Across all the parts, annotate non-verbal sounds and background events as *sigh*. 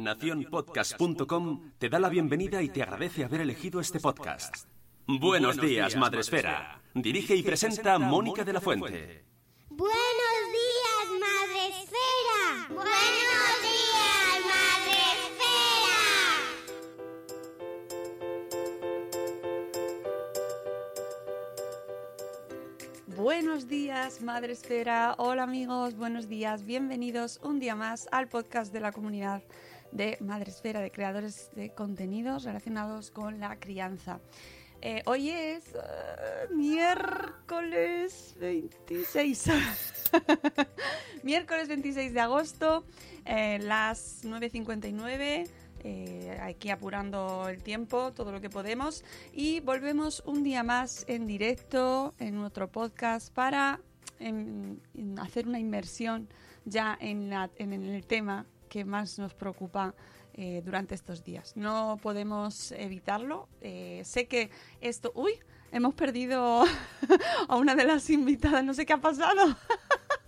Naciónpodcast.com te da la bienvenida y te agradece haber elegido este podcast. Buenos días, Madresfera. Dirige y presenta Mónica de la Fuente. Buenos días, Madre Esfera. Buenos días, Madre Esfera. Buenos días, Madre Esfera. Hola amigos, buenos días. Bienvenidos un día más al podcast de la comunidad de Madre Esfera, de creadores de contenidos relacionados con la crianza. Eh, hoy es eh, miércoles 26. *laughs* miércoles 26 de agosto, eh, las 9.59. eh, aquí apurando el tiempo, todo lo que podemos. Y volvemos un día más en directo en otro podcast para em, hacer una inmersión ya en, la- en el tema que más nos preocupa eh, durante estos días. No podemos evitarlo. Eh, sé que esto... ¡Uy! Hemos perdido *laughs* a una de las invitadas. No sé qué ha pasado. *laughs*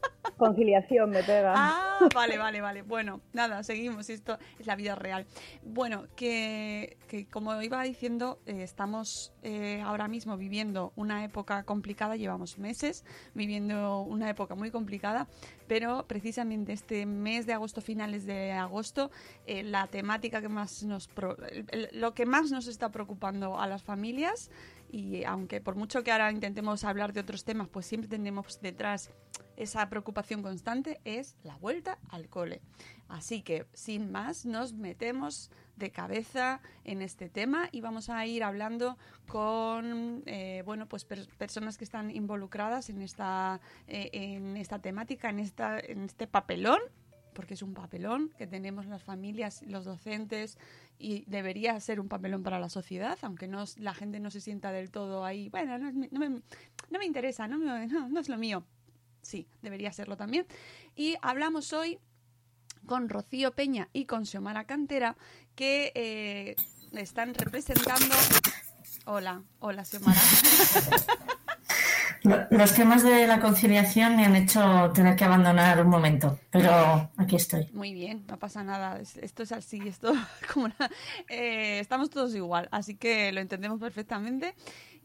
Conciliación me pega. Ah, *laughs* vale, vale, vale. Bueno, nada, seguimos. Esto es la vida real. Bueno, que, que como iba diciendo, eh, estamos eh, ahora mismo viviendo una época complicada. Llevamos meses viviendo una época muy complicada, pero precisamente este mes de agosto, finales de agosto, eh, la temática que más nos pro- el- el- lo que más nos está preocupando a las familias y aunque por mucho que ahora intentemos hablar de otros temas, pues siempre tenemos detrás esa preocupación constante es la vuelta al cole. Así que, sin más, nos metemos de cabeza en este tema y vamos a ir hablando con eh, bueno, pues per- personas que están involucradas en esta, eh, en esta temática, en, esta, en este papelón, porque es un papelón que tenemos las familias, los docentes y debería ser un papelón para la sociedad, aunque no, la gente no se sienta del todo ahí, bueno, no, no me, no me interesa, no, no es lo mío. Sí, debería serlo también. Y hablamos hoy con Rocío Peña y con Xiomara Cantera, que eh, están representando... Hola, hola Xiomara. *laughs* Lo- Los temas de la conciliación me han hecho tener que abandonar un momento, pero aquí estoy. Muy bien, no pasa nada. es- Esto es así, esto *laughs* como una- eh, estamos todos igual, así que lo entendemos perfectamente.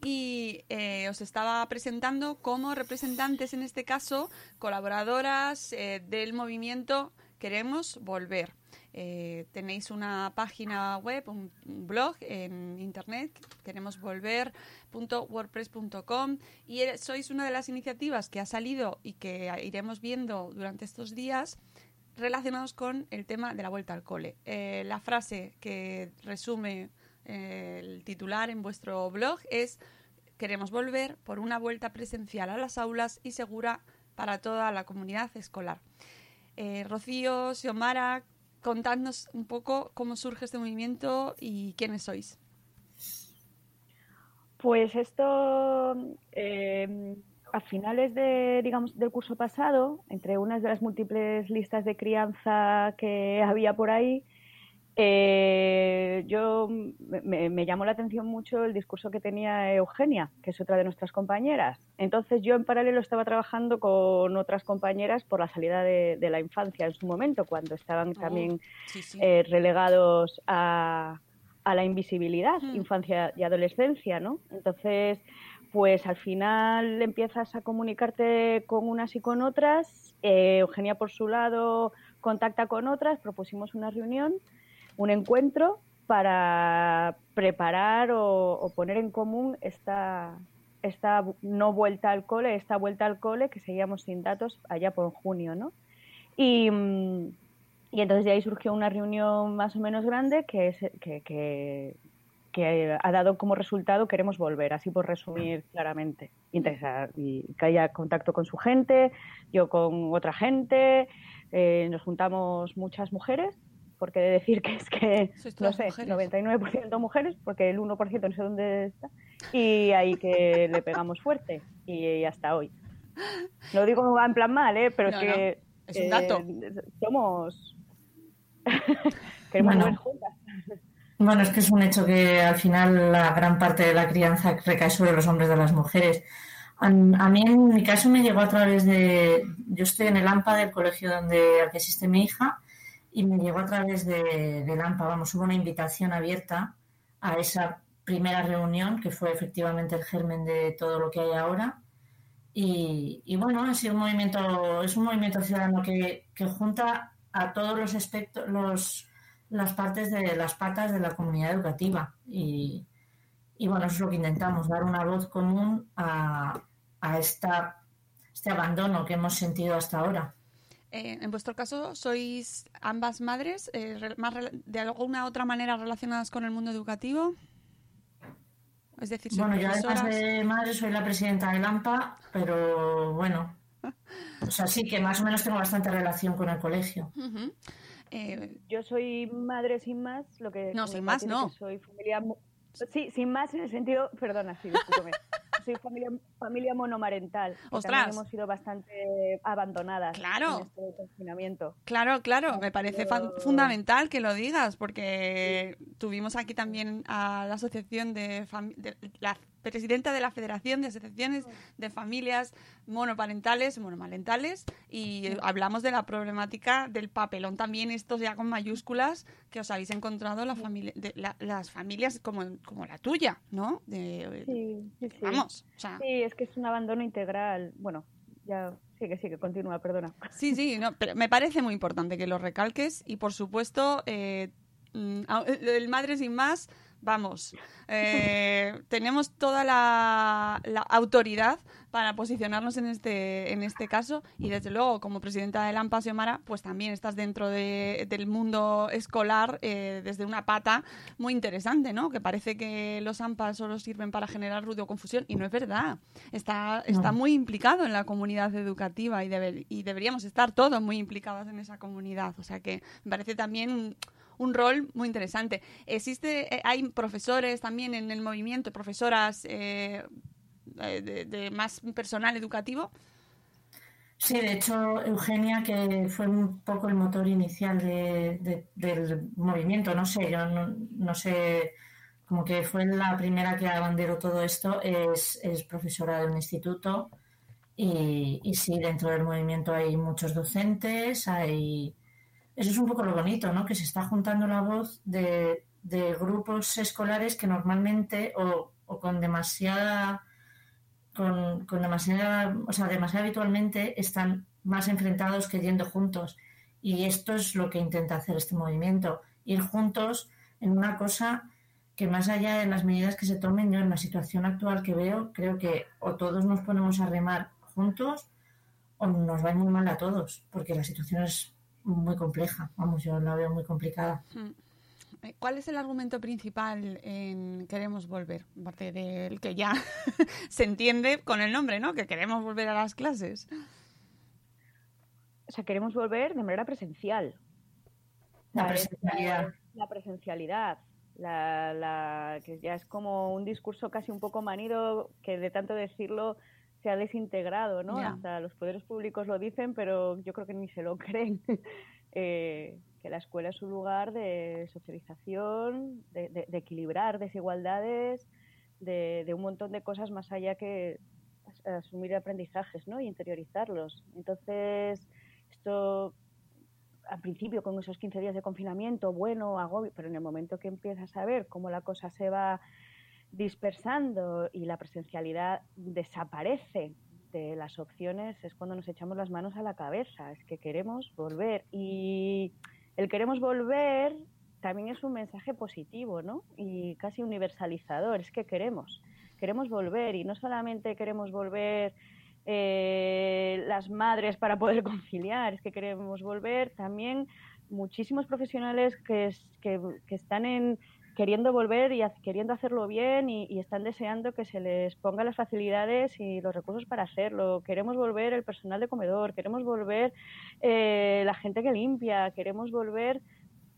Y eh, os estaba presentando como representantes, en este caso, colaboradoras eh, del movimiento Queremos Volver. Eh, tenéis una página web, un blog en internet, queremosvolver.wordpress.com y eh, sois una de las iniciativas que ha salido y que iremos viendo durante estos días relacionados con el tema de la vuelta al cole. Eh, la frase que resume eh, el titular en vuestro blog es queremos volver por una vuelta presencial a las aulas y segura para toda la comunidad escolar. Rocío, Xiomara, contadnos un poco cómo surge este movimiento y quiénes sois. Pues esto eh, a finales de, digamos, del curso pasado, entre unas de las múltiples listas de crianza que había por ahí, eh, yo me, me, llamó la atención mucho el discurso que tenía Eugenia, que es otra de nuestras compañeras. Entonces yo en paralelo estaba trabajando con otras compañeras por la salida de, de la infancia en su momento, cuando estaban Oh, también sí, sí. eh, relegados a, a la invisibilidad, Mm. infancia y adolescencia, ¿no? Entonces, pues al final empiezas a comunicarte con unas y con otras. Eh, Eugenia, por su lado, contacta con otras, propusimos una reunión, un encuentro para preparar o, poner en común esta, esta no vuelta al cole, esta vuelta al cole que seguíamos sin datos allá por junio, ¿no? Y, y entonces de ahí surgió una reunión más o menos grande que, que, que, ha dado como resultado queremos volver, así por resumir claramente. Y que haya contacto con su gente, yo con otra gente, eh, nos juntamos muchas mujeres, porque de decir que es que, no sé, mujeres. 99% mujeres, porque el 1% no sé dónde está, y ahí que le pegamos fuerte, y hasta hoy. Lo digo en plan mal, ¿eh? pero No, es que es un dato. eh, somos... *laughs* Queremos Bueno. juntas. Bueno, es que es un hecho que al final la gran parte de la crianza recae sobre los hombres de las mujeres. A, a mí, en mi caso, me llegó a través de. Yo estoy en el AMPA del colegio donde al que asiste mi hija y me llegó a través de, del AMPA. Vamos, hubo una invitación abierta a esa primera reunión que fue efectivamente el germen de todo lo que hay ahora. Y, y bueno, sido un movimiento, es un movimiento ciudadano que, que junta a todos los aspectos, los, las partes de las patas de la comunidad educativa. Y, y bueno, eso es lo que intentamos, dar una voz común a, a esta, este abandono que hemos sentido hasta ahora. Eh, en vuestro caso, sois ambas madres, eh, más rela- de alguna otra manera relacionadas con el mundo educativo. Es decir, Bueno, yo además de madre soy la presidenta del AMPA, pero bueno, o sea, sí que más o menos tengo bastante relación con el colegio. Eh, Yo soy madre sin más, lo que No, sin más, no. Soy familia Sí, sin más en el sentido, perdona, sí, discúlpame. *laughs* soy familia, familia monomarental. Ostras. Hemos sido bastante abandonadas Claro. en este confinamiento. Claro, claro, me parece fundamental que lo digas, porque tuvimos aquí también a la asociación de, fam- de- la presidenta de la Federación de Asociaciones de Familias Monoparentales, Monomarentales, y hablamos de la problemática del papelón también, esto ya con mayúsculas, que os habéis encontrado la familia, de, la- las familias como, como la tuya, ¿no? De- Sí, sí, sí. Vamos, o sea, Sí, es que es un abandono integral. Bueno, ya sigue, sigue, continúa, perdona. Sí, sí, no, pero me parece muy importante que lo recalques y por supuesto, eh, mm, el Madre Sin Más, vamos, eh, *laughs* tenemos toda la, la autoridad para posicionarnos en este, en este caso y desde luego como presidenta del AMPA, Xiomara, pues también estás dentro de- del mundo escolar eh, desde una pata muy interesante, ¿no? Que parece que los AMPAs solo sirven para generar ruido o confusión y no es verdad. Está, está No. muy implicado en la comunidad educativa y, debe- y deberíamos estar todos muy implicados en esa comunidad. O sea que me parece también un, un rol muy interesante. Existe, eh, hay profesores también en el movimiento, profesoras eh, eh, de, más personal educativo. Sí, de hecho, Eugenia, que fue un poco el motor inicial de- de- del movimiento, no sé, yo no, no sé, como que fue la primera que abanderó todo esto, es, es profesora de un instituto y, y sí, dentro del movimiento hay muchos docentes, hay... Eso es un poco lo bonito, ¿no? Que se está juntando la voz de, grupos escolares que normalmente o, con demasiada con, con demasiada, o sea, demasiado habitualmente están más enfrentados que yendo juntos. Y esto es lo que intenta hacer este movimiento, ir juntos en una cosa que más allá de las medidas que se tomen, yo en la situación actual que veo, creo que o todos nos ponemos a remar juntos o nos va muy mal a todos, porque la situación es muy compleja, vamos, yo la veo muy complicada. Eh, ¿Cuál es el argumento principal en Queremos Volver? Aparte del que ya *laughs* se entiende con el nombre, ¿no? Que queremos volver a las clases. O sea, queremos volver de manera presencial. La presencialidad. es, La presencialidad. La, la- que ya es como un discurso casi un poco manido que de tanto decirlo se ha desintegrado, ¿no? Hasta los poderes públicos lo dicen, pero yo creo que ni se lo *laughs* creen. Eh, que la escuela es un lugar de socialización, de, de- de equilibrar desigualdades, de, de un montón de cosas más allá que as- asumir aprendizajes, ¿no? Y interiorizarlos. Entonces, esto al principio con esos 15 días de confinamiento, bueno, agobio, pero en el momento que empiezas a ver cómo la cosa se va dispersando y la presencialidad desaparece de las opciones, es cuando nos echamos las manos a la cabeza, es que queremos volver. Y el queremos volver también es un mensaje positivo, ¿no? Y casi universalizador, es que queremos, queremos volver y no solamente queremos volver eh, las madres para poder *laughs* conciliar, es que queremos volver también muchísimos profesionales que, que están en, queriendo volver y queriendo hacerlo bien y, y están deseando que se les ponga las facilidades y los recursos para hacerlo. Queremos volver el personal de comedor, queremos volver eh, la gente que limpia, queremos volver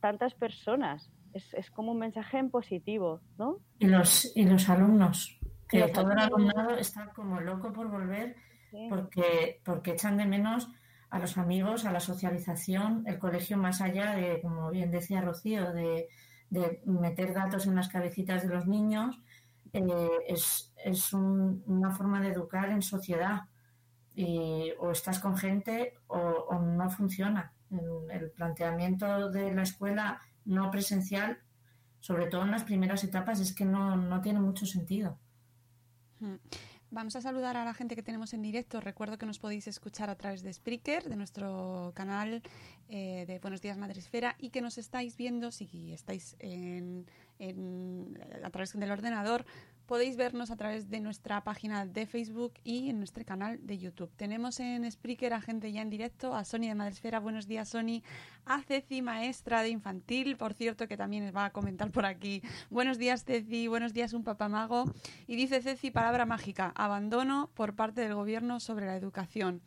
tantas personas. Es, es como un mensaje en positivo, ¿no? Y los, y los alumnos, que Los todo el alumnado está como loco por volver Sí. porque, porque echan de menos a los amigos, a la socialización, el colegio más allá de, como bien decía Rocío, de, de meter datos en las cabecitas de los niños, eh, es, es un- una forma de educar en sociedad. Y o estás con gente o, no funciona. El, el planteamiento de la escuela no presencial, sobre todo en las primeras etapas, es que no, no tiene mucho sentido. Mm. Vamos a saludar a la gente que tenemos en directo. Recuerdo que nos podéis escuchar a través de Spreaker, de nuestro canal eh, de Buenos Días Madresfera, y que nos estáis viendo, si estáis en, en- a través del ordenador, podéis vernos a través de nuestra página de Facebook y en nuestro canal de YouTube. Tenemos en Spreaker a gente ya en directo, a Sony de Madresfera. Buenos días, Sony. A Ceci, maestra de infantil, por cierto, que también va a comentar por aquí. Buenos días, Ceci. Buenos días, un papamago. Y dice Ceci, palabra mágica, abandono por parte del gobierno sobre la educación.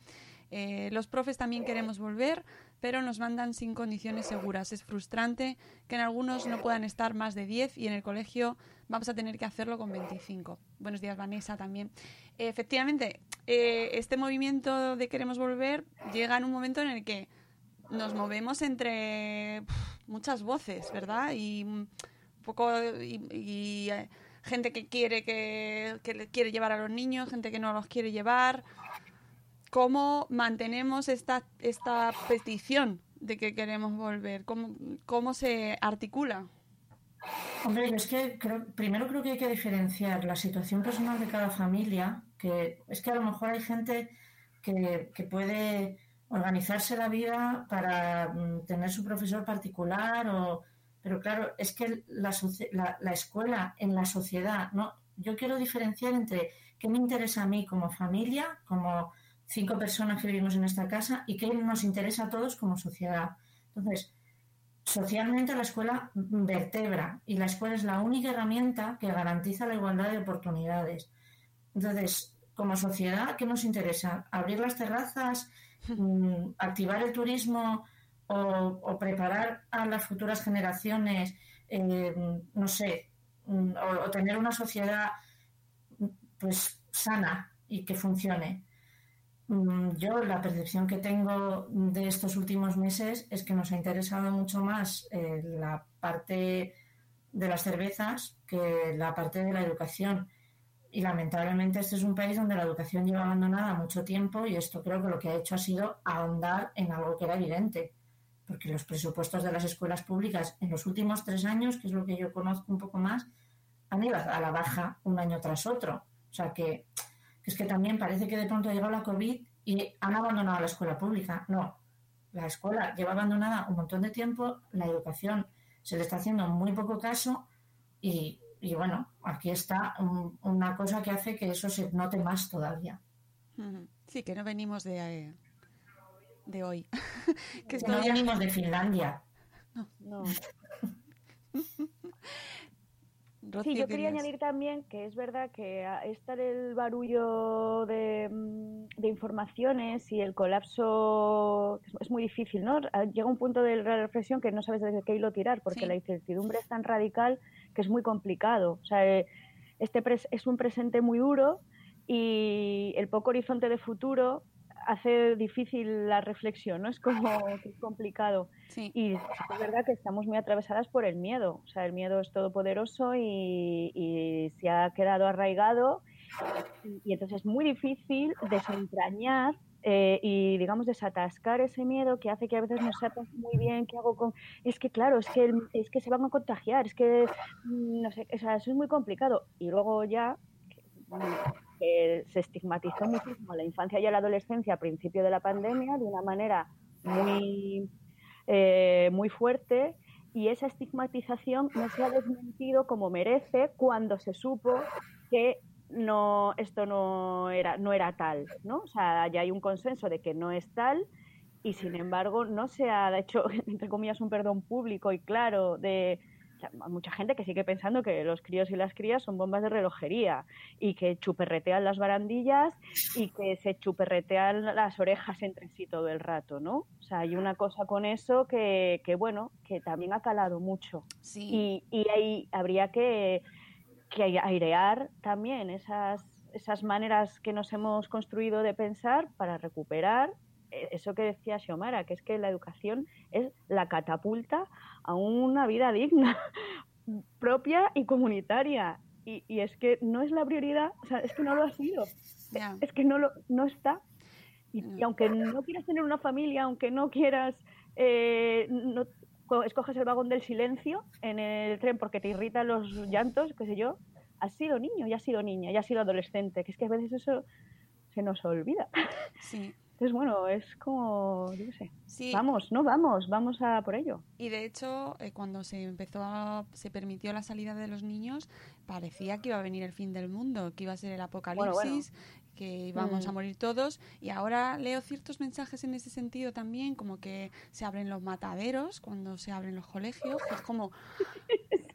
Eh, los profes también queremos volver, pero nos mandan sin condiciones seguras. Es frustrante que en algunos no puedan estar más de 10 y en el colegio vamos a tener que hacerlo con 25. Buenos días, Vanessa, también. Efectivamente, eh, este movimiento de queremos volver llega en un momento en el que nos movemos entre muchas voces, ¿verdad? Y un poco y, y, eh, gente que quiere que, quiere llevar a los niños, gente que no los quiere llevar. ¿Cómo mantenemos esta, esta petición de que queremos volver? ¿Cómo, cómo se articula? Hombre, es que creo, primero creo que hay que diferenciar la situación personal de cada familia, que es que a lo mejor hay gente que, que puede organizarse la vida para mm, tener su profesor particular, o, pero claro, es que la, la, la escuela en la sociedad, ¿no? Yo quiero diferenciar entre qué me interesa a mí como familia, como cinco personas que vivimos en esta casa, y qué nos interesa a todos como sociedad. Entonces, Socialmente la escuela vertebra y la escuela es la única herramienta que garantiza la igualdad de oportunidades. Entonces, como sociedad, ¿qué nos interesa? ¿Abrir las terrazas? Mm, ¿Activar el turismo? ¿O, o preparar a las futuras generaciones? eh, no sé, mm, o, o tener una sociedad pues sana y que funcione. Mm, Yo la percepción que tengo de estos últimos meses es que nos ha interesado mucho más eh, la parte de las cervezas que la parte de la educación. Y lamentablemente este es un país donde la educación lleva abandonada mucho tiempo y esto creo que lo que ha hecho ha sido ahondar en algo que era evidente. Porque los presupuestos de las escuelas públicas en los últimos tres años, que es lo que yo conozco un poco más, han ido a la baja un año tras otro. O sea que que es que también parece que de pronto ha llegado la COVID y han abandonado la escuela pública. No, la escuela lleva abandonada un montón de tiempo, la educación se le está haciendo muy poco caso y, y bueno, aquí está un- una cosa que hace que eso se note más todavía. Sí, que no venimos de, eh, de hoy. *laughs* que Que no venimos de Finlandia. *laughs* No. Rocío, *laughs* Sí, yo quería añadir también que es verdad que estar el barullo de, mm, de informaciones y el colapso es- muy difícil, ¿no? Ah, Llega un punto de la reflexión que no sabes desde qué hilo tirar, porque Sí. la incertidumbre es tan radical que es muy complicado. O sea, eh, este es un presente muy duro y el poco horizonte de futuro hace difícil la reflexión, ¿no? Es como es complicado. Y es verdad que estamos muy atravesadas por el miedo. O sea, el miedo es todopoderoso y, y se ha quedado arraigado y, entonces es muy difícil desentrañar eh, y digamos desatascar ese miedo que hace que a veces no sepas muy bien qué hago con es que claro es que es que se van a contagiar es que mm, no sé o sea, eso es muy complicado y luego ya que se estigmatizó muchísimo la infancia y la adolescencia a principio de la pandemia de una manera muy, eh, muy fuerte y esa estigmatización no se ha desmentido como merece cuando se supo que no, esto no era, no era tal, ¿no? O sea, ya hay un consenso de que no es tal y sin embargo no se ha hecho, *laughs* entre comillas, un perdón público y claro de mucha gente que sigue pensando que los críos y las crías son bombas de relojería y que chuperretean las barandillas y que se chuperretean las orejas entre sí todo el rato, ¿no? O sea, hay una cosa con eso que, que bueno, que también ha calado mucho. Sí. Y, y ahí habría que, que airear también esas, esas maneras que nos hemos construido de pensar para recuperar eh, eso que decía Xiomara, que es que la educación es la catapulta a una vida digna, *laughs* propia y comunitaria. Y, y, es que no es la prioridad, o sea, es que no lo ha sido. Es que no, lo, no está. Y, y, aunque no quieras tener una familia, aunque no quieras, eh, no, escoges el vagón del silencio en el tren porque te irritan los llantos, qué sé yo, has sido niño, ya has sido niña, ya has sido adolescente, que es que a veces eso se nos olvida. Sí. Entonces, bueno, es como, yo qué sé, sí. vamos, no vamos, vamos a por ello. Y de hecho, eh, cuando se empezó, a, se permitió la salida de los niños, parecía que iba a venir el fin del mundo, que iba a ser el apocalipsis, bueno, bueno. que íbamos mm. a morir todos. Y ahora leo ciertos mensajes en ese sentido también, como que se abren los mataderos cuando se abren los colegios, que es como... *laughs*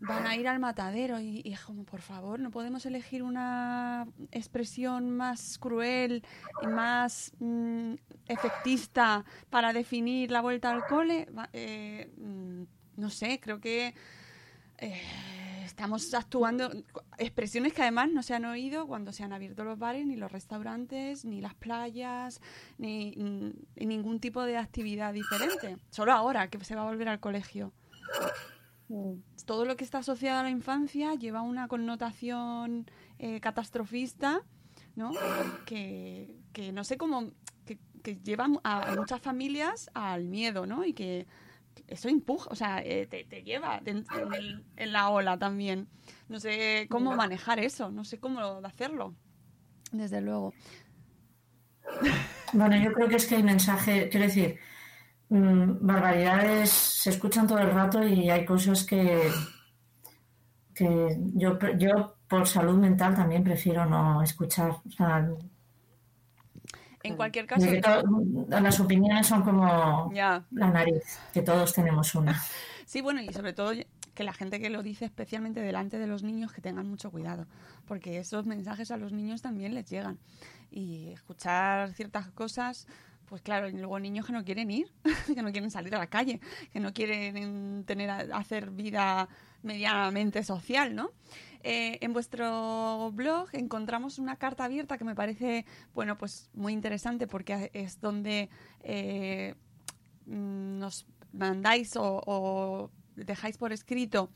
van a ir al matadero y, y, como por favor no podemos elegir una expresión más cruel y más mm, efectista para definir la vuelta al cole. Eh, mm, no sé creo que eh, estamos actuando expresiones que además no se han oído cuando se han abierto los bares ni los restaurantes ni las playas ni, ni ningún tipo de actividad diferente. Solo ahora que se va a volver al colegio todo lo que está asociado a la infancia lleva una connotación eh, catastrofista, ¿no? Que, que, no sé cómo, que, que lleva a, muchas familias al miedo, ¿no? Y que eso empuja, o sea, eh, te, te, lleva en, en, el, en, la ola también. No sé cómo manejar eso, no sé cómo hacerlo, desde luego. Bueno, yo creo que es que el mensaje, quiero decir, Mm, barbaridades se escuchan todo el rato y hay cosas que, que yo, yo por salud mental también prefiero no escuchar. O sea, en cualquier caso. las opiniones son como ya. la nariz, que todos tenemos una. *laughs* Sí, bueno, y sobre todo que la gente que lo dice especialmente delante de los niños que tengan mucho cuidado, porque esos mensajes a los niños también les llegan. Y escuchar ciertas cosas pues claro, luego niños que no quieren ir, *laughs* que no quieren salir a la calle, que no quieren tener hacer vida medianamente social, ¿no? Eh, en vuestro blog encontramos una carta abierta que me parece, bueno, pues muy interesante porque es donde eh, nos mandáis o dejáis por escrito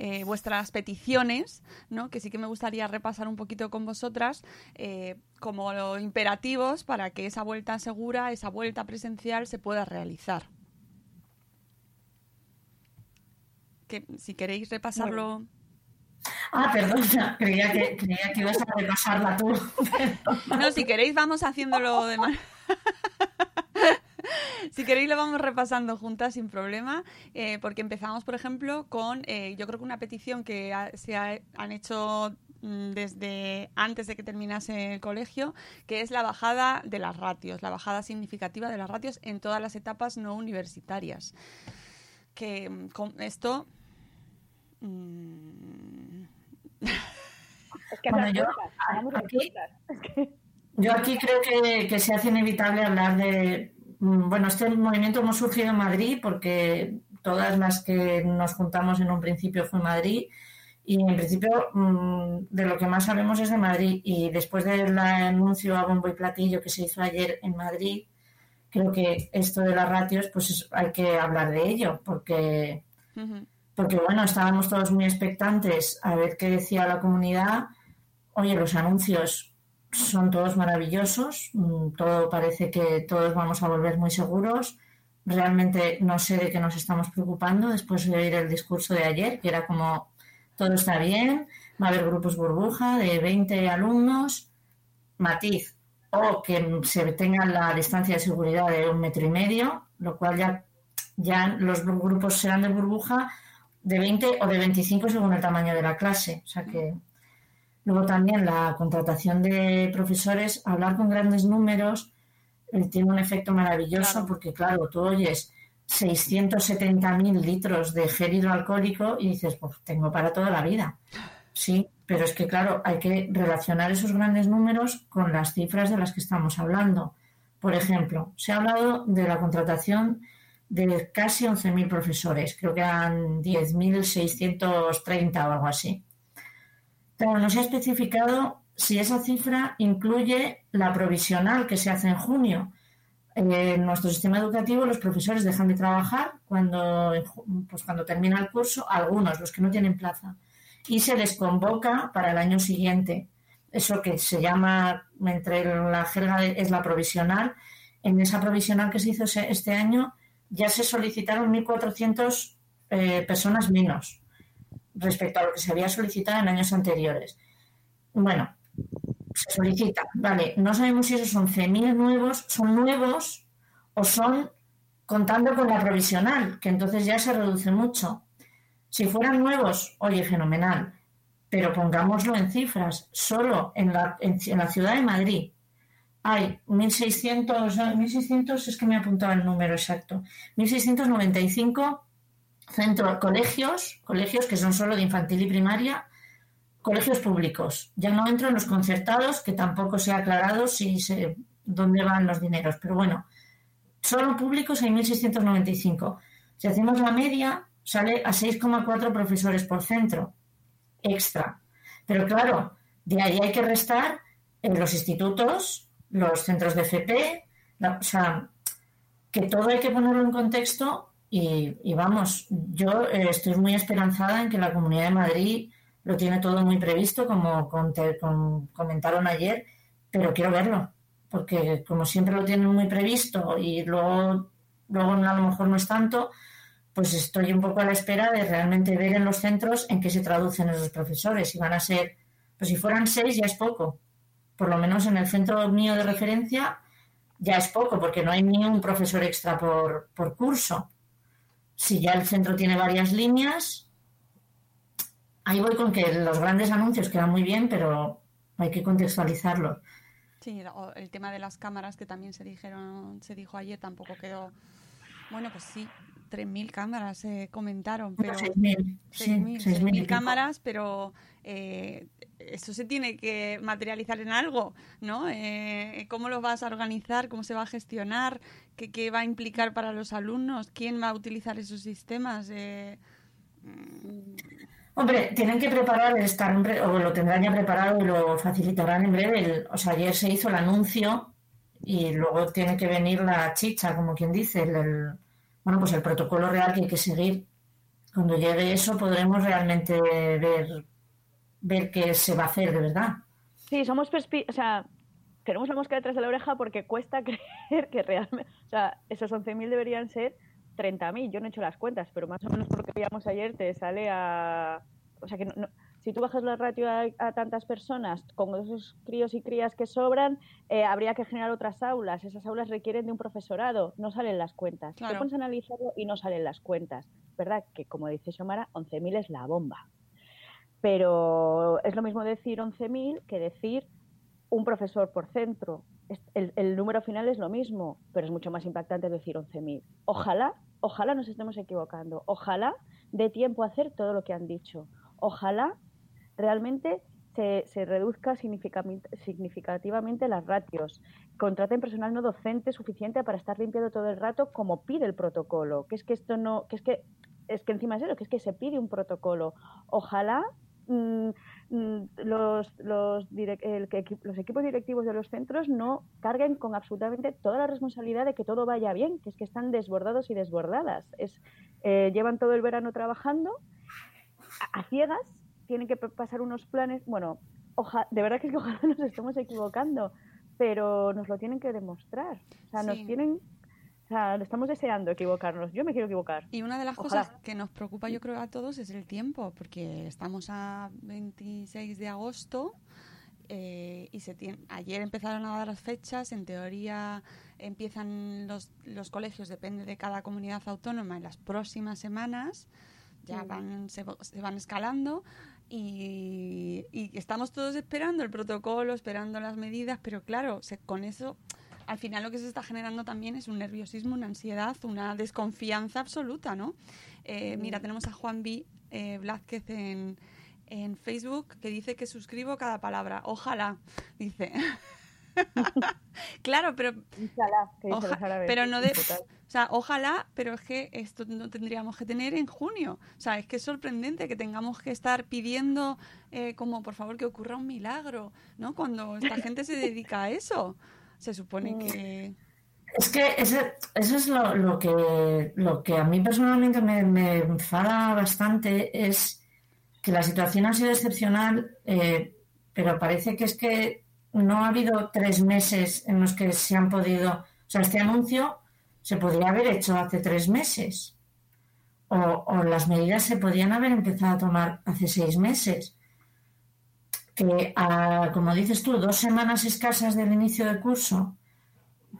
eh, vuestras peticiones, ¿no? que sí que me gustaría repasar un poquito con vosotras eh, como imperativos para que esa vuelta segura, esa vuelta presencial se pueda realizar. Que, si queréis repasarlo. Ah, perdona, *laughs* creía que, creía que ibas a repasarla tú. *laughs* no, si queréis vamos haciéndolo de manera... *laughs* si queréis lo vamos repasando juntas sin problema, eh, porque empezamos, por ejemplo, con, eh, yo creo que una petición que ha, se ha, han hecho mm, desde antes de que terminase el colegio, que es la bajada de las ratios, la bajada significativa de las ratios en todas las etapas no universitarias. Que mm, con esto... Mmm... *laughs* Es que bueno, yo, aquí, yo aquí creo que, que se hace inevitable hablar de Mm, bueno, este movimiento hemos surgido en Madrid porque todas las que nos juntamos en un principio fue Madrid Y en principio, mm, de lo que más sabemos es de Madrid. Y después del anuncio a bombo y platillo que se hizo ayer en Madrid, creo que esto de las ratios, pues hay que hablar de ello, porque, porque bueno, estábamos todos muy expectantes a ver qué decía la comunidad. Oye, los anuncios son todos maravillosos, mm, todo parece que todos vamos a volver muy seguros. Realmente no sé de qué nos estamos preocupando después de oír el discurso de ayer, que era como todo está bien, va a haber grupos burbuja de 20 alumnos, matiz, o que se tenga la distancia de seguridad de un metro y medio, lo cual ya, ya los grupos serán de burbuja de 20 o de 25 según el tamaño de la clase. O sea que luego también la contratación de profesores, hablar con grandes números, eh, tiene un efecto maravilloso porque, claro, tú oyes 670.000 litros de gel hidroalcohólico y dices, pues tengo para toda la vida. Sí, pero es que, claro, hay que relacionar esos grandes números con las cifras de las que estamos hablando. Por ejemplo, se ha hablado de la contratación de casi 11.000 profesores, creo que eran 10.630 o algo así. Pero no se ha especificado si esa cifra incluye la provisional que se hace en junio, en nuestro sistema educativo los profesores dejan de trabajar cuando, pues cuando termina el curso, algunos, los que no tienen plaza, y se les convoca para el año siguiente. Eso que se llama, entre la jerga es la provisional. En esa provisional que se hizo este año ya se solicitaron 1.400 eh, personas menos respecto a lo que se había solicitado en años anteriores. Bueno, se solicita, vale, no sabemos si esos 11.000 nuevos son nuevos o son contando con la provisional, que entonces ya se reduce mucho. Si fueran nuevos, oye, fenomenal, pero pongámoslo en cifras, solo en la, en, la ciudad de Madrid hay 1.600, 1.600 es que me ha apuntado el número exacto, 1.695 centros, colegios, colegios que son solo de infantil y primaria, colegios públicos. Ya no entro en los concertados, que tampoco se ha aclarado si se, dónde van los dineros. Pero bueno, solo públicos hay 1.695. Si hacemos la media, sale a 6,4 profesores por centro extra. Pero claro, de ahí hay que restar en los institutos, los centros de FP, o sea, que todo hay que ponerlo en contexto y, vamos, yo eh, estoy muy esperanzada en que la Comunidad de Madrid lo tiene todo muy previsto, como comentaron ayer, pero quiero verlo, porque como siempre lo tienen muy previsto y luego, luego a lo mejor no es tanto, pues estoy un poco a la espera de realmente ver en los centros en qué se traducen esos profesores. Si van a ser, pues si fueran seis ya es poco. Por lo menos en el centro mío de referencia ya es poco, porque no hay ni un profesor extra por, por curso. Si ya el centro tiene varias líneas, ahí voy con que los grandes anuncios quedan muy bien, pero hay que contextualizarlos. Sí, el tema de las cámaras que también se dijeron, se dijo ayer, tampoco quedó. Bueno, pues sí, 3.000 cámaras se comentaron, pero 6.000 6.000 cámaras, pero eh, eso se tiene que materializar en algo, ¿no? Eh, ¿Cómo lo vas a organizar? ¿Cómo se va a gestionar? ¿Qué, ¿Qué, va a implicar para los alumnos? ¿Quién va a utilizar esos sistemas? Eh, Hombre, tienen que preparar el estar, o lo tendrán ya preparado y lo facilitarán en breve. o sea, ayer se hizo el anuncio y luego tiene que venir la chicha, como quien dice, el, bueno, pues el protocolo real que hay que seguir. Cuando llegue eso podremos realmente ver, ver qué se va a hacer de verdad. Sí, somos o sea, tenemos la mosca detrás de la oreja porque cuesta *laughs* creer que realmente, o sea, esos 11.000 deberían ser 30.000, yo no he hecho las cuentas, pero más o menos por lo que veíamos ayer te sale a... O sea que no, si tú bajas la ratio a, tantas personas con esos críos y crías que sobran, eh, habría que generar otras aulas. Esas aulas requieren de un profesorado, no salen las cuentas. Te pones a analizarlo y no salen las cuentas. ¿Verdad? Que como dice Xomara, 11.000 es la bomba. Pero es lo mismo decir 11.000 que decir un profesor por centro. El, el, número final es lo mismo, pero es mucho más impactante decir 11.000. Ojalá ojalá nos estemos equivocando, ojalá dé tiempo a hacer todo lo que han dicho, ojalá realmente se, se reduzca significativamente las ratios, contraten personal no docente suficiente para estar limpiando todo el rato como pide el protocolo, que es que esto no, que es que es que encima es eso, que es que se pide un protocolo. Ojalá mm, mm, los, los, direc- el que los equipos directivos de los centros no carguen con absolutamente toda la responsabilidad de que todo vaya bien, que es que están desbordados y desbordadas. Es, eh, llevan todo el verano trabajando a ciegas, tienen que pasar unos planes, bueno, oja- de verdad que es que ojalá *laughs* nos estemos equivocando, pero nos lo tienen que demostrar. O sea, nos tienen, o sea, estamos deseando equivocarnos. Yo me quiero equivocar. Y una de las Ojalá. cosas que nos preocupa, yo creo, a todos es el tiempo, porque estamos a 26 de agosto eh, y se tien- ayer empezaron a dar las fechas. En teoría empiezan los, los colegios, depende de cada comunidad autónoma, en las próximas semanas. Ya Mm. van, se, se van escalando y, y estamos todos esperando el protocolo, esperando las medidas, pero claro, se- con eso al final lo que se está generando también es un nerviosismo, una ansiedad, una desconfianza absoluta, ¿no? Eh, Mira, tenemos a Juan B. eh, Blázquez en, en Facebook que dice que suscribo cada palabra. Ojalá, dice. *laughs* *laughs* claro, pero Inshallah, que dicen Oja- los árabes. pero no de, Total. o sea, ojalá, pero es que esto no tendríamos que tener en junio. O sea, es que es sorprendente que tengamos que estar pidiendo eh, como por favor que ocurra un milagro, ¿no? Cuando esta *laughs* gente se dedica a eso. Se supone Mm. que Es que ese- eso es lo, lo que, lo que a mí personalmente me, me enfada bastante, es que la situación ha sido excepcional, eh, pero parece que es que no ha habido tres meses en los que se han podido, o sea, este anuncio se podría haber hecho hace tres meses, o, las medidas se podían haber empezado a tomar hace seis meses. Que, como dices tú, dos semanas escasas del inicio del curso,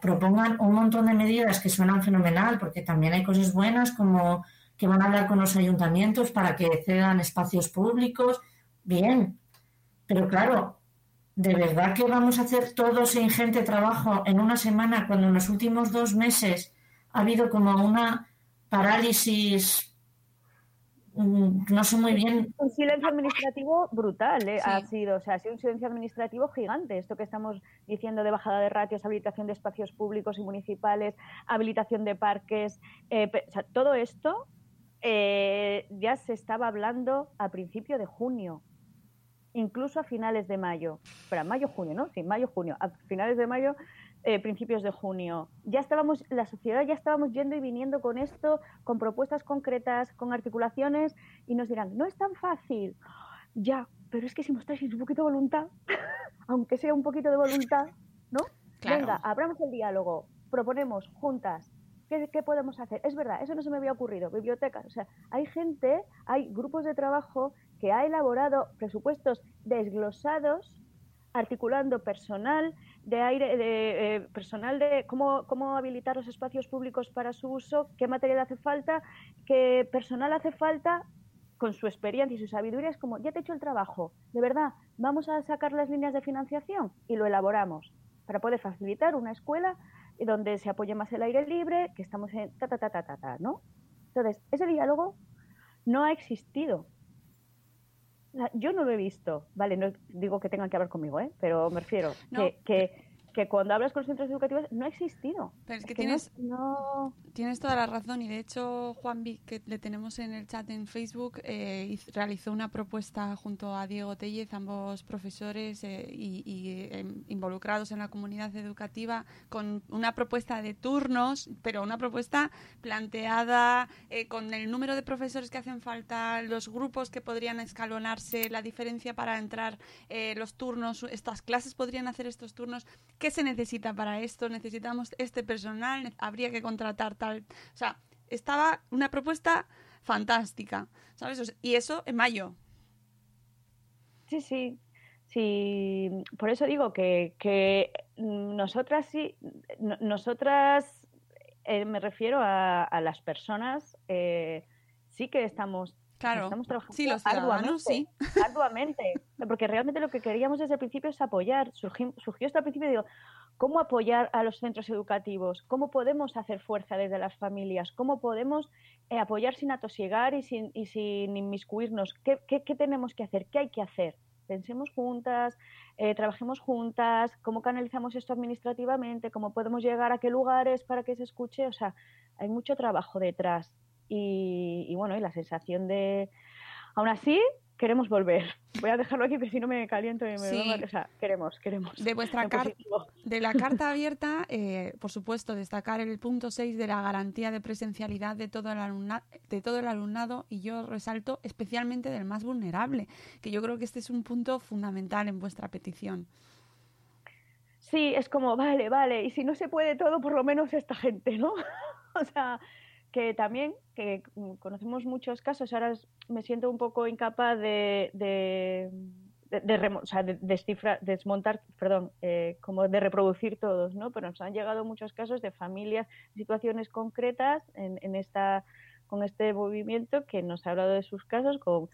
propongan un montón de medidas que suenan fenomenal, porque también hay cosas buenas como que van a hablar con los ayuntamientos para que cedan espacios públicos, bien, pero claro, ¿de verdad que vamos a hacer todo ese ingente trabajo en una semana cuando en los últimos dos meses ha habido como una parálisis, mm, no sé muy bien, Un silencio administrativo brutal, ¿eh? Sí. ha sido, o sea, ha sido un silencio administrativo gigante. Esto que estamos diciendo de bajada de ratios, habilitación de espacios públicos y municipales, habilitación de parques, eh, o sea, todo esto eh, ya se estaba hablando a principio de junio, incluso a finales de mayo. Pero a mayo, junio, ¿no? Sí, mayo, junio. A finales de mayo, eh, principios de junio. Ya estábamos, la sociedad ya estábamos yendo y viniendo con esto, con propuestas concretas, con articulaciones, y nos dirán, no es tan fácil. Ya, pero es que si mostráis un poquito de voluntad, *laughs* aunque sea un poquito de voluntad, ¿no? Claro. Venga, abramos el diálogo, proponemos juntas. ¿Qué, podemos hacer? Es verdad, eso no se me había ocurrido. Bibliotecas, o sea, hay gente, hay grupos de trabajo que ha elaborado presupuestos desglosados, articulando personal de aire, de, eh, personal de cómo, cómo habilitar los espacios públicos para su uso, qué material hace falta, qué personal hace falta, con su experiencia y su sabiduría, es como, ya te he hecho el trabajo, de verdad, vamos a sacar las líneas de financiación y lo elaboramos para poder facilitar una escuela donde se apoye más el aire libre, que estamos en ta, ta, ta, ta, ta, ta, ¿no? Entonces, ese diálogo no ha existido. O sea, Yo no lo he visto, vale, no digo que tengan que hablar conmigo, ¿eh? pero me refiero No. que, que, que cuando hablas con los centros educativos no ha existido. Pero es que tienes- no, Tienes toda la razón y de hecho Juan Vic, que le tenemos en el chat en Facebook, eh, realizó una propuesta junto a Diego Tellez, ambos profesores eh, y, y, eh, involucrados en la comunidad educativa, con una propuesta de turnos, pero una propuesta planteada eh, con el número de profesores que hacen falta, los grupos que podrían escalonarse, la diferencia para entrar, eh, los turnos, estas clases podrían hacer estos turnos, ¿qué se necesita para esto? Necesitamos este personal, habría que contratar tal. O sea, estaba una propuesta fantástica, ¿sabes? Y eso en mayo. Sí, sí. Sí, por eso digo que, que nosotras sí, no- nosotras, eh, me refiero a, a las personas, eh, sí que estamos, Claro. estamos trabajando Sí, los ciudadanos, sí. *laughs* arduamente, porque realmente lo que queríamos desde el principio es apoyar. Surgi- surgió esto al principio digo, ¿cómo apoyar a los centros educativos? ¿Cómo podemos hacer fuerza desde las familias? ¿Cómo podemos eh, apoyar sin atosigar y sin, y sin inmiscuirnos? ¿Qué, qué, qué tenemos que hacer? ¿Qué hay que hacer? Pensemos juntas, eh, trabajemos juntas, cómo canalizamos esto administrativamente, cómo podemos llegar a qué lugares para que se escuche. O sea, hay mucho trabajo detrás. Y, y bueno, y la sensación de, aún así, queremos volver. Voy a dejarlo aquí, pero si no me caliento y me Sí. O sea, queremos, queremos. De vuestra carta, de la carta *laughs* abierta, eh, por supuesto, destacar el punto 6 de la garantía de presencialidad de todo, el alumna- de todo el alumnado y yo resalto especialmente del más vulnerable, que yo creo que este es un punto fundamental en vuestra petición. Sí, es como, vale, vale, y si no se puede todo, por lo menos esta gente, ¿no? *laughs* o sea, que también, que conocemos muchos casos, ahora me siento un poco incapaz de, de, de- de remo- de desmontar, perdón, eh, como de reproducir todos, ¿no? Pero nos han llegado muchos casos de familias, situaciones concretas en, en esta, con este movimiento que nos ha hablado de sus casos, con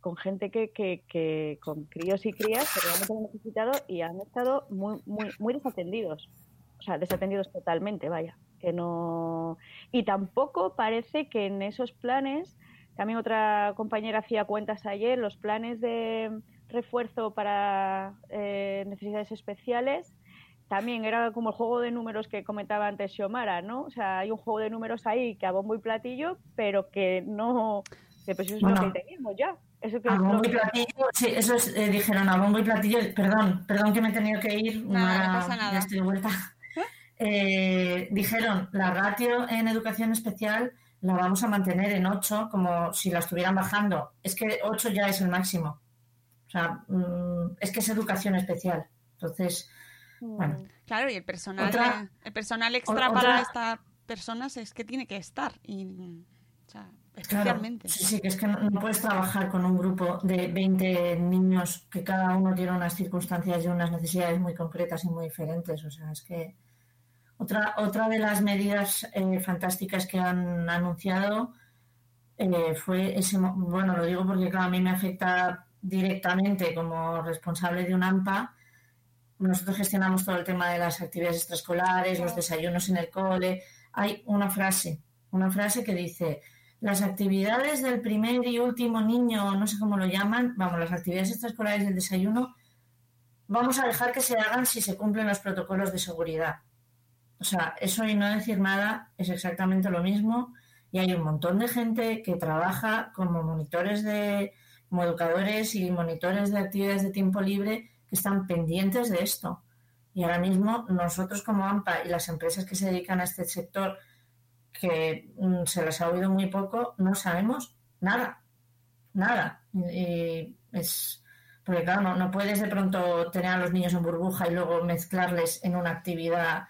con gente que, que, que con críos y crías que realmente han necesitado y han estado muy, muy, muy desatendidos. O sea, desatendidos totalmente, vaya. Que no... Y tampoco parece que en esos planes, también otra compañera hacía cuentas ayer, los planes de refuerzo para eh, necesidades especiales, también era como el juego de números que comentaba antes Xiomara, ¿no? O sea, hay un juego de números ahí que a bombo y platillo, pero que no... que pues eso es Bueno. lo que teníamos ya. Eso que A es bombo y platillo, sí, eso es, eh, dijeron a bombo y platillo, perdón, perdón que me he tenido que ir, Nada, no ahora pasa nada. ya estoy de vuelta. Eh, dijeron, la ratio en educación especial la vamos a mantener en 8, como si la estuvieran bajando. Es que 8 ya es el máximo. O sea, mm, es que es educación especial. Entonces, bueno, Claro, y el personal, Otra- el personal extra para estas personas es que tiene que estar. Y, o sea, Claro, especialmente. sí, sí, que es que no, no puedes trabajar con un grupo de 20 niños que cada uno tiene unas circunstancias y unas necesidades muy concretas y muy diferentes. O sea, es que otra, otra de las medidas eh, fantásticas que han anunciado eh, fue ese, bueno, lo digo porque claro, a mí me afecta directamente como responsable de un AMPA. Nosotros gestionamos todo el tema de las actividades extraescolares, los desayunos en el cole. Hay una frase, una frase que dice, las actividades del primer y último niño, no sé cómo lo llaman, vamos, las actividades extraescolares del desayuno, vamos a dejar que se hagan si se cumplen los protocolos de seguridad. O sea, eso y no decir nada es exactamente lo mismo y hay un montón de gente que trabaja como monitores de, como educadores y monitores de actividades de tiempo libre que están pendientes de esto. Y ahora mismo nosotros como AMPA y las empresas que se dedican a este sector, que mm, se les ha oído muy poco, no sabemos nada, nada. Y, es, porque claro, no puedes de pronto tener a los niños en burbuja y luego mezclarles en una actividad.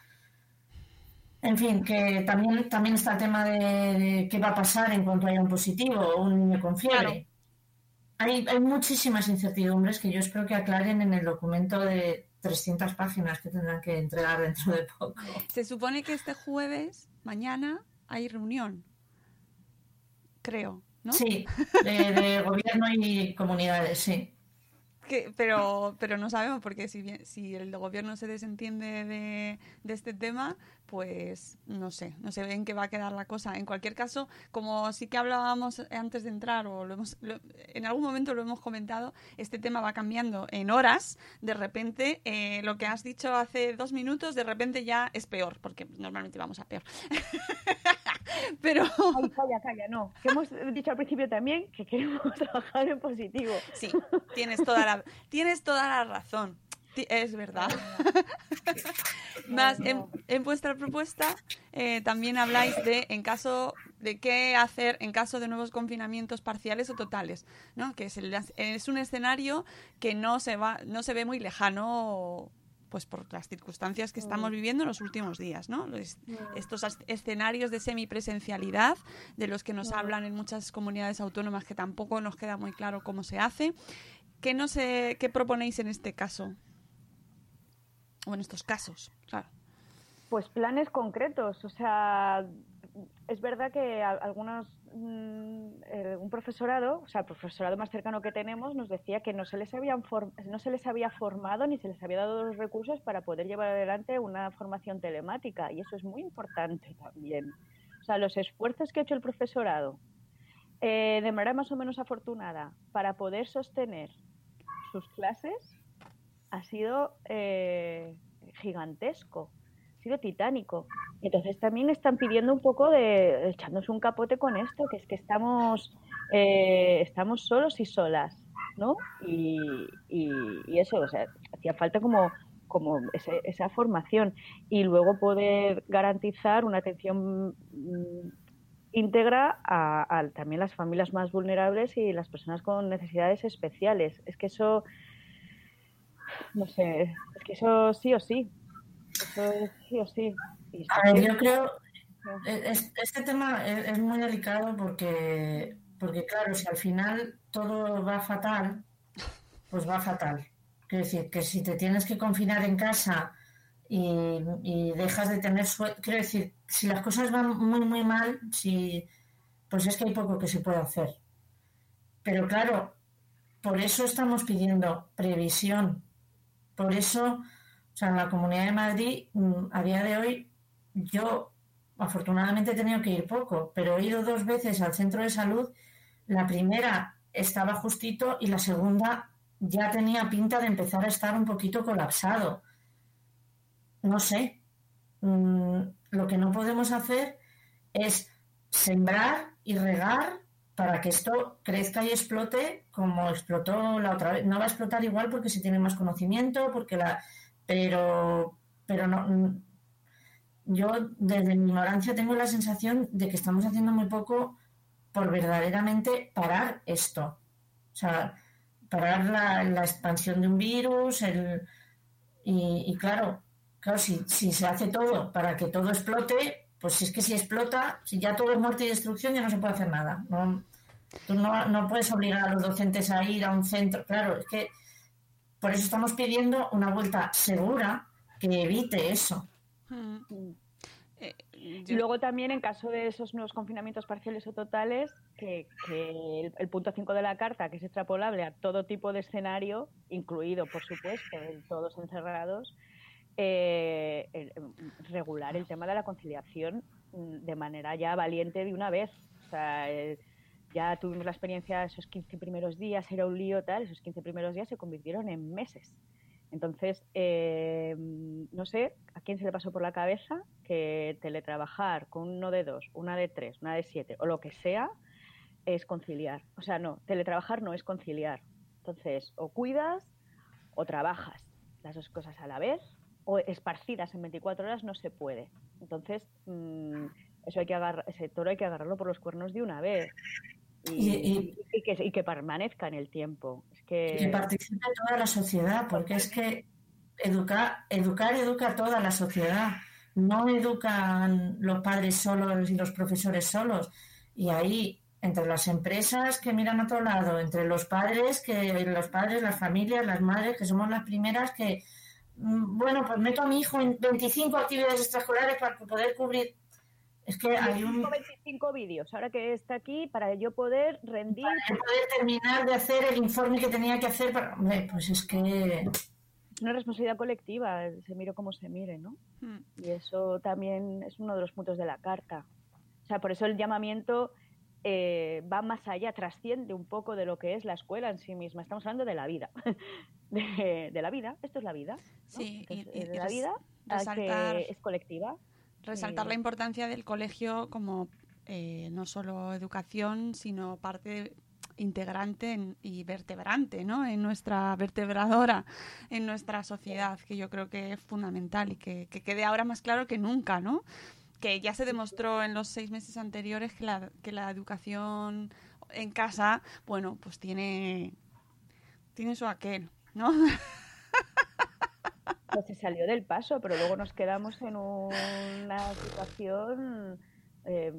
En fin, que también, también está el tema de, de qué va a pasar en cuanto haya un positivo o un niño con fiebre. Claro. Hay, hay muchísimas incertidumbres que yo espero que aclaren en el documento de 300 páginas que tendrán que entregar dentro de poco. *laughs* Se supone que este jueves, mañana, hay reunión. Creo, ¿no? Sí, de, de *laughs* gobierno y comunidades, sí. Pero, pero no sabemos porque si, bien, si el gobierno se desentiende de, este tema, pues no sé, no sé en qué va a quedar la cosa. En cualquier caso, como sí que hablábamos antes de entrar, o lo hemos, en algún momento lo hemos comentado, este tema va cambiando en horas. De repente, eh, lo que has dicho hace dos minutos, de repente ya es peor, porque normalmente vamos a peor. *laughs* *laughs* pero Ay, calla, calla, no. Que hemos dicho al principio también que queremos *laughs* trabajar en positivo. sí, tienes toda la, tienes toda la razón. Es verdad. *laughs* Más, en, en vuestra propuesta eh, también habláis de en caso de qué hacer en caso de nuevos confinamientos parciales o totales, ¿no? Que es, el- es un escenario que no se va, no se ve muy lejano, pues por las circunstancias que estamos viviendo en los últimos días, ¿no? Los- Estos escenarios de semipresencialidad de los que nos hablan en muchas comunidades autónomas que tampoco nos queda muy claro cómo se hace. ¿Qué, no sé, ¿Qué proponéis en este caso? O en estos casos, claro. Pues planes concretos, o sea, es verdad que algunos, eh, un profesorado, o sea, el profesorado más cercano que tenemos nos decía que no se les habían no se les había formado ni se les había dado los recursos para poder llevar adelante una formación telemática y eso es muy importante también. O sea, los esfuerzos que ha hecho el profesorado eh, de manera más o menos afortunada para poder sostener sus clases ha sido eh, gigantesco, sido titánico. Entonces también están pidiendo un poco de echándose un capote con esto, que es que estamos, eh, estamos solos y solas. ¿no? Y, eso, o sea, hacía falta como como ese, esa formación y luego poder garantizar una atención mm, íntegra a, a, también las familias más vulnerables y las personas con necesidades especiales. Es que eso, no sé, es que eso sí o sí. Eso es sí o sí. Y A ver, yo creo, es- este tema es, es muy delicado porque, porque, claro, si al final todo va fatal, pues va fatal. Quiero decir, que si te tienes que confinar en casa y, y dejas de tener sueldo, quiero decir, si las cosas van muy, muy mal, si, pues es que hay poco que se puede hacer. Pero claro, por eso estamos pidiendo previsión. Por eso, o sea, en la Comunidad de Madrid, mm, a día de hoy, yo afortunadamente he tenido que ir poco, pero he ido dos veces al centro de salud. La primera estaba justito y la segunda ya tenía pinta de empezar a estar un poquito colapsado. No sé. Mm, lo que no podemos hacer es sembrar y regar para que esto crezca y explote como explotó la otra vez. No va a explotar igual porque se tiene más conocimiento, porque la pero pero no yo desde mi ignorancia tengo la sensación de que estamos haciendo muy poco por verdaderamente parar esto. O sea, parar la, expansión de un virus, el, y, claro, claro, si, si se hace todo para que todo explote, pues es que si explota, si ya todo es muerte y destrucción, ya no se puede hacer nada. No, tú no, no puedes obligar a los docentes a ir a un centro. Claro, es que por eso estamos pidiendo una vuelta segura que evite eso. Mm. Eh, Y yo- luego también en caso de esos nuevos confinamientos parciales o totales, que, que el, el punto 5 de la carta, que es extrapolable a todo tipo de escenario, incluido, por supuesto, el todos encerrados, eh, el- el- regular el tema de la conciliación mm, de manera ya valiente de una vez. O sea, eh, ya tuvimos la experiencia esos 15 primeros días, era un lío tal, esos 15 primeros días se convirtieron en meses. Entonces, eh, no sé a quién se le pasó por la cabeza que teletrabajar con uno de dos, una de tres, una de siete o lo que sea es conciliar. O sea, no, teletrabajar no es conciliar. Entonces, o cuidas o trabajas. Las dos cosas a la vez o esparcidas en 24 horas no se puede. Entonces, mm, eso hay que agarrar, ese toro hay que agarrarlo por los cuernos de una vez. Y, Y- y- y que, y que permanezca en el tiempo. Es que, que participe toda la sociedad, porque es que educar, educar educa a toda la sociedad. No educan los padres solos y los profesores solos. Y ahí, entre las empresas que miran a otro lado, entre los padres, que los padres, las familias, las madres, que somos las primeras que, mm, bueno, pues meto a mi hijo en 25 actividades extraescolares para poder cubrir. Es que hay un, 25 vídeos, ahora que está aquí, para yo poder rendir. para poder terminar de hacer el informe que tenía que hacer. Para, hombre, pues es que Es una responsabilidad colectiva, se mire como se mire, ¿no? Mm. Y eso también es uno de los puntos de la carta. O sea, por eso el llamamiento eh, va más allá, trasciende un poco de lo que es la escuela en sí misma. Estamos hablando de la vida. *laughs* De, de la vida, esto es la vida. ¿no? Sí, y- Entonces, y- de la vida resaltar- que es colectiva. Resaltar la importancia del colegio como eh, no solo educación, sino parte integrante en- y vertebrante, ¿no? En nuestra vertebradora, en nuestra sociedad, que yo creo que es fundamental y que, que quede ahora más claro que nunca, ¿no? Que ya se demostró en los seis meses anteriores que la, que la educación en casa, bueno, pues tiene, tiene su aquel, ¿no? *laughs* pues se salió del paso, pero luego nos quedamos en una situación eh,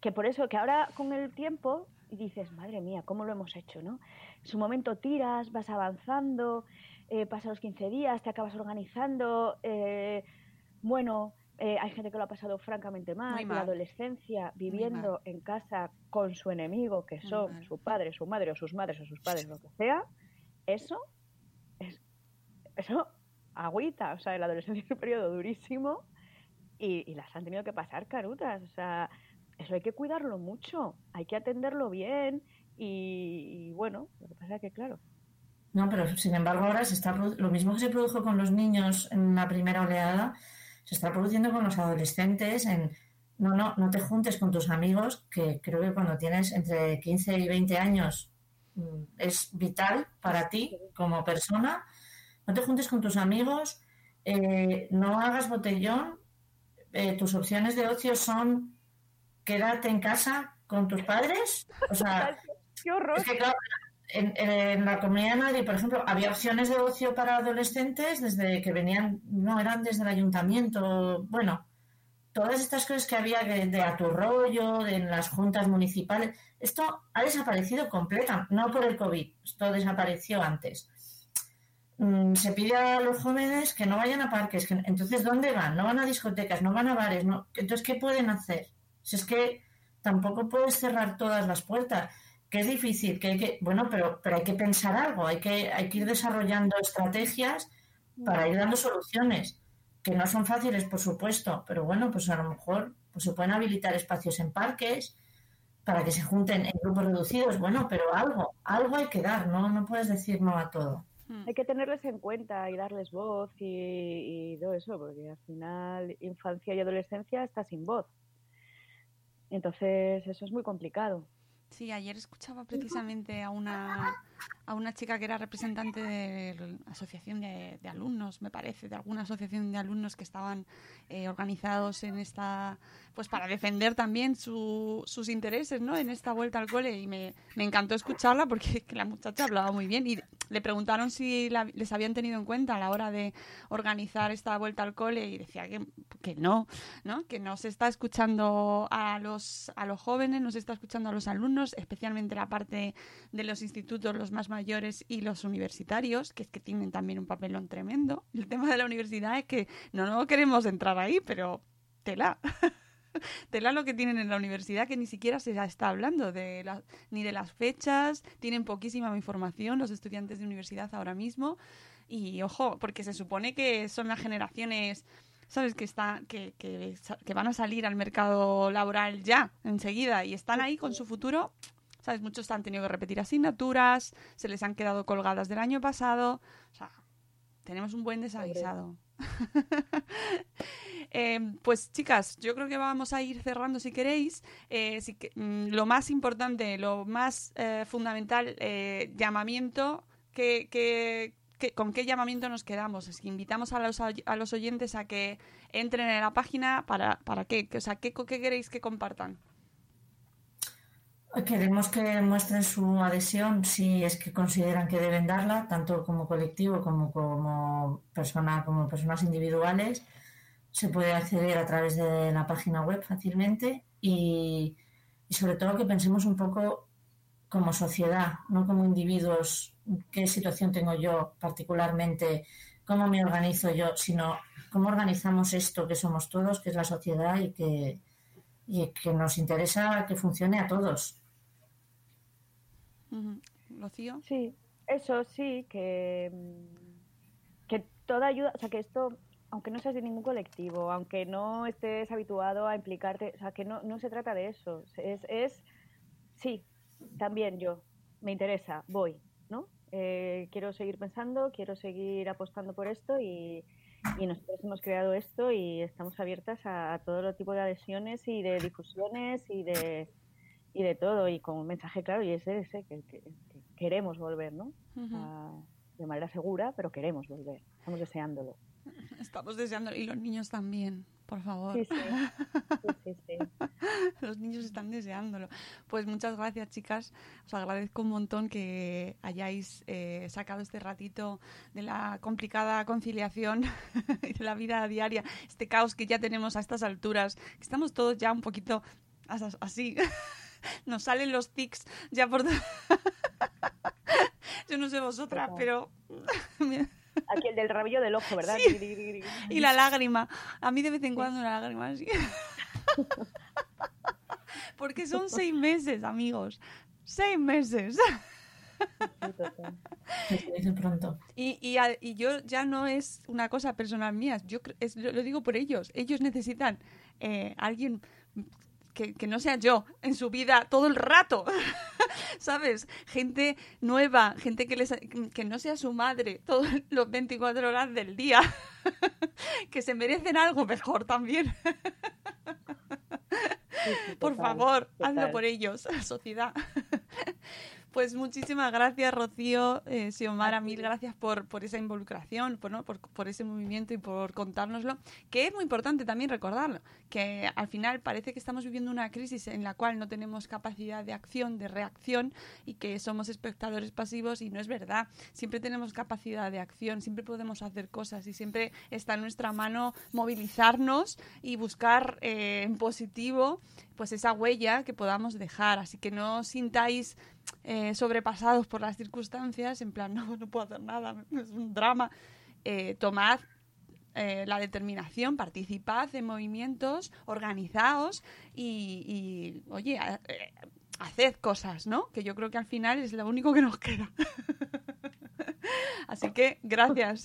que por eso, que ahora con el tiempo dices, madre mía, ¿cómo lo hemos hecho? ¿no? En su momento tiras, vas avanzando, eh, pasan los 15 días, te acabas organizando, eh, bueno, eh, hay gente que lo ha pasado francamente mal, Muy la mal. adolescencia viviendo en casa con su enemigo, que son mal. su padre, su madre o sus madres o sus padres, lo que sea, eso es eso agüita, o sea, la adolescencia es un periodo durísimo y, y las han tenido que pasar carutas, o sea, eso hay que cuidarlo mucho, hay que atenderlo bien y, y bueno, lo que pasa es que claro, No, pero sin embargo ahora se está lo mismo que se produjo con los niños en la primera oleada, se está produciendo con los adolescentes en no, no, no te juntes con tus amigos, que creo que cuando tienes entre 15 y 20 años mm, es vital para ti como persona. No te juntes con tus amigos, eh, no hagas botellón. eh, tus opciones de ocio son quedarte en casa con tus padres. O sea, *laughs* ¡Qué horror! es que claro, en, en la comunidad de Madrid, por ejemplo, había opciones de ocio para adolescentes desde que venían, no, eran desde el ayuntamiento, bueno, todas estas cosas que había de, de a tu rollo, de en las juntas municipales, esto ha desaparecido completa, no por el COVID, esto desapareció antes. Mm, Se pide a los jóvenes que no vayan a parques, que, entonces ¿dónde van? No van a discotecas, no van a bares, no, entonces ¿qué pueden hacer? Si es que tampoco puedes cerrar todas las puertas que es difícil, que hay que, bueno, pero, pero hay que pensar algo, hay que, hay que ir desarrollando estrategias para ir dando soluciones, que no son fáciles, por supuesto, pero bueno, pues a lo mejor pues se pueden habilitar espacios en parques para que se junten en grupos reducidos, bueno, pero algo, algo hay que dar, no, no puedes decir no a todo. Hay que tenerles en cuenta y darles voz y, y todo eso, porque al final infancia y adolescencia está sin voz. Entonces eso es muy complicado. Sí, ayer escuchaba precisamente a una, a una chica que era representante de la asociación de, alumnos, me parece, de alguna asociación de alumnos que estaban eh, organizados en esta, pues para defender también su- sus intereses, ¿no? En esta vuelta al cole y me, me encantó escucharla porque *laughs* que la muchacha hablaba muy bien y le preguntaron si la- les habían tenido en cuenta a la hora de organizar esta vuelta al cole y decía que, que no, ¿no? Que no se está escuchando a los, a los jóvenes, no se está escuchando a los alumnos, especialmente la parte de los institutos, los más mayores y los universitarios, que es que tienen también un papelón tremendo. El tema de la universidad es que no, no queremos entrar ahí, pero tela. *laughs* Tela lo que tienen en la universidad, que ni siquiera se está hablando de la- ni de las fechas, tienen poquísima información los estudiantes de universidad ahora mismo. Y ojo, porque se supone que son las generaciones, ¿sabes? Que, está, que, que, que van a salir al mercado laboral ya, enseguida, y están ahí con su futuro. ¿Sabes? Muchos han tenido que repetir asignaturas, se les han quedado colgadas del año pasado. O sea, tenemos un buen desaguisado. *laughs* Eh, pues chicas, yo creo que vamos a ir cerrando si queréis. Eh, si que- mm, lo más importante, lo más eh, fundamental, eh, llamamiento, que, que- que- ¿con qué llamamiento nos quedamos? Es que invitamos a los, a los oyentes a que entren en la página para, para qué, o sea, ¿qué, qué queréis que compartan? Queremos que muestren su adhesión si es que consideran que deben darla, tanto como colectivo como como persona, como personas individuales. Se puede acceder a través de la página web fácilmente y, y sobre todo que pensemos un poco como sociedad, no como individuos, qué situación tengo yo particularmente, cómo me organizo yo, sino cómo organizamos esto que somos todos, que es la sociedad y que, y que nos interesa que funcione a todos. Sí, eso sí, que, mm, que toda ayuda, o sea, que esto, aunque no seas de ningún colectivo, aunque no estés habituado a implicarte, o sea, que no, no se trata de eso, es, es sí, también yo, me interesa, voy, ¿no? Eh, quiero seguir pensando, quiero seguir apostando por esto y, y nosotros hemos creado esto y estamos abiertas a, a todo tipo de adhesiones y de difusiones y de, y de todo y con un mensaje claro y es ese que, que- que queremos volver, ¿no? Ujú. A- de manera segura, pero queremos volver, estamos deseándolo. *laughs* Estamos deseando, y los niños también, por favor. Sí, sí, sí. *laughs* Los niños están deseándolo. Pues muchas gracias, chicas. Os agradezco un montón que hayáis eh, sacado este ratito de la complicada conciliación *laughs* y de la vida diaria, este caos que ya tenemos a estas alturas, que estamos todos ya un poquito as- así. *laughs* Nos salen los tics ya por... *laughs* Yo no sé vosotras, pero... *laughs* Aquí el del rabillo del ojo, ¿verdad? Sí. Y la lágrima. A mí de vez en cuando una lágrima así. Porque son seis meses, amigos. Seis meses. Pronto. Y, y, y yo ya no es una cosa personal mía, yo es- lo, lo digo por ellos. Ellos necesitan eh, alguien que, que no sea yo en su vida todo el rato, *laughs* ¿sabes? Gente nueva, gente que, les, que no sea su madre todos los 24 horas del día, *laughs* que se merecen algo mejor también. Sí, sí, *laughs* Por total, favor, hazlo total. por ellos, sociedad. Pues muchísimas gracias, Rocío, eh, Xiomara, mil gracias por, por esa involucración, por, ¿no? por, por ese movimiento y por contárnoslo, que es muy importante también recordarlo, que al final parece que estamos viviendo una crisis en la cual no tenemos capacidad de acción, de reacción y que somos espectadores pasivos y no es verdad. Siempre tenemos capacidad de acción, siempre podemos hacer cosas y siempre está en nuestra mano movilizarnos y buscar eh, en positivo pues esa huella que podamos dejar. Así que no sintáis eh, sobrepasados por las circunstancias, en plan, *laughs* no, no puedo hacer nada, es un drama. Eh, tomad eh, la determinación, participad en movimientos, organizaos y, oye, a- eh, haced cosas, ¿no? Que yo creo que al final es lo único que nos queda. *laughs* Así que gracias.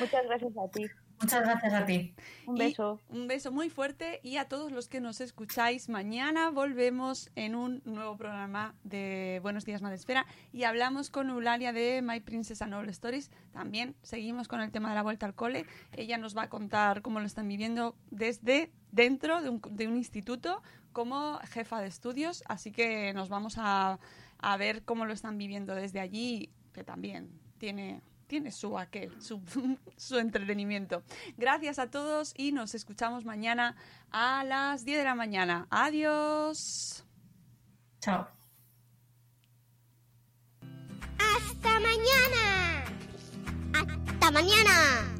Muchas gracias a ti. Muchas gracias a ti. Un Y beso. un beso muy fuerte y a todos los que nos escucháis. Mañana volvemos en un nuevo programa de Buenos Días Madresfera y hablamos con Eulalia de My Princess and All Stories. También seguimos con el tema de la vuelta al cole. Ella nos va a contar cómo lo están viviendo desde dentro de un, de un instituto como jefa de estudios. Así que nos vamos a, a ver cómo lo están viviendo desde allí, que también tiene tiene su aquel, su, *laughs* su entretenimiento. Gracias a todos y nos escuchamos mañana a las 10 de la mañana. Adiós. Chao. ¡Hasta mañana! ¡Hasta mañana!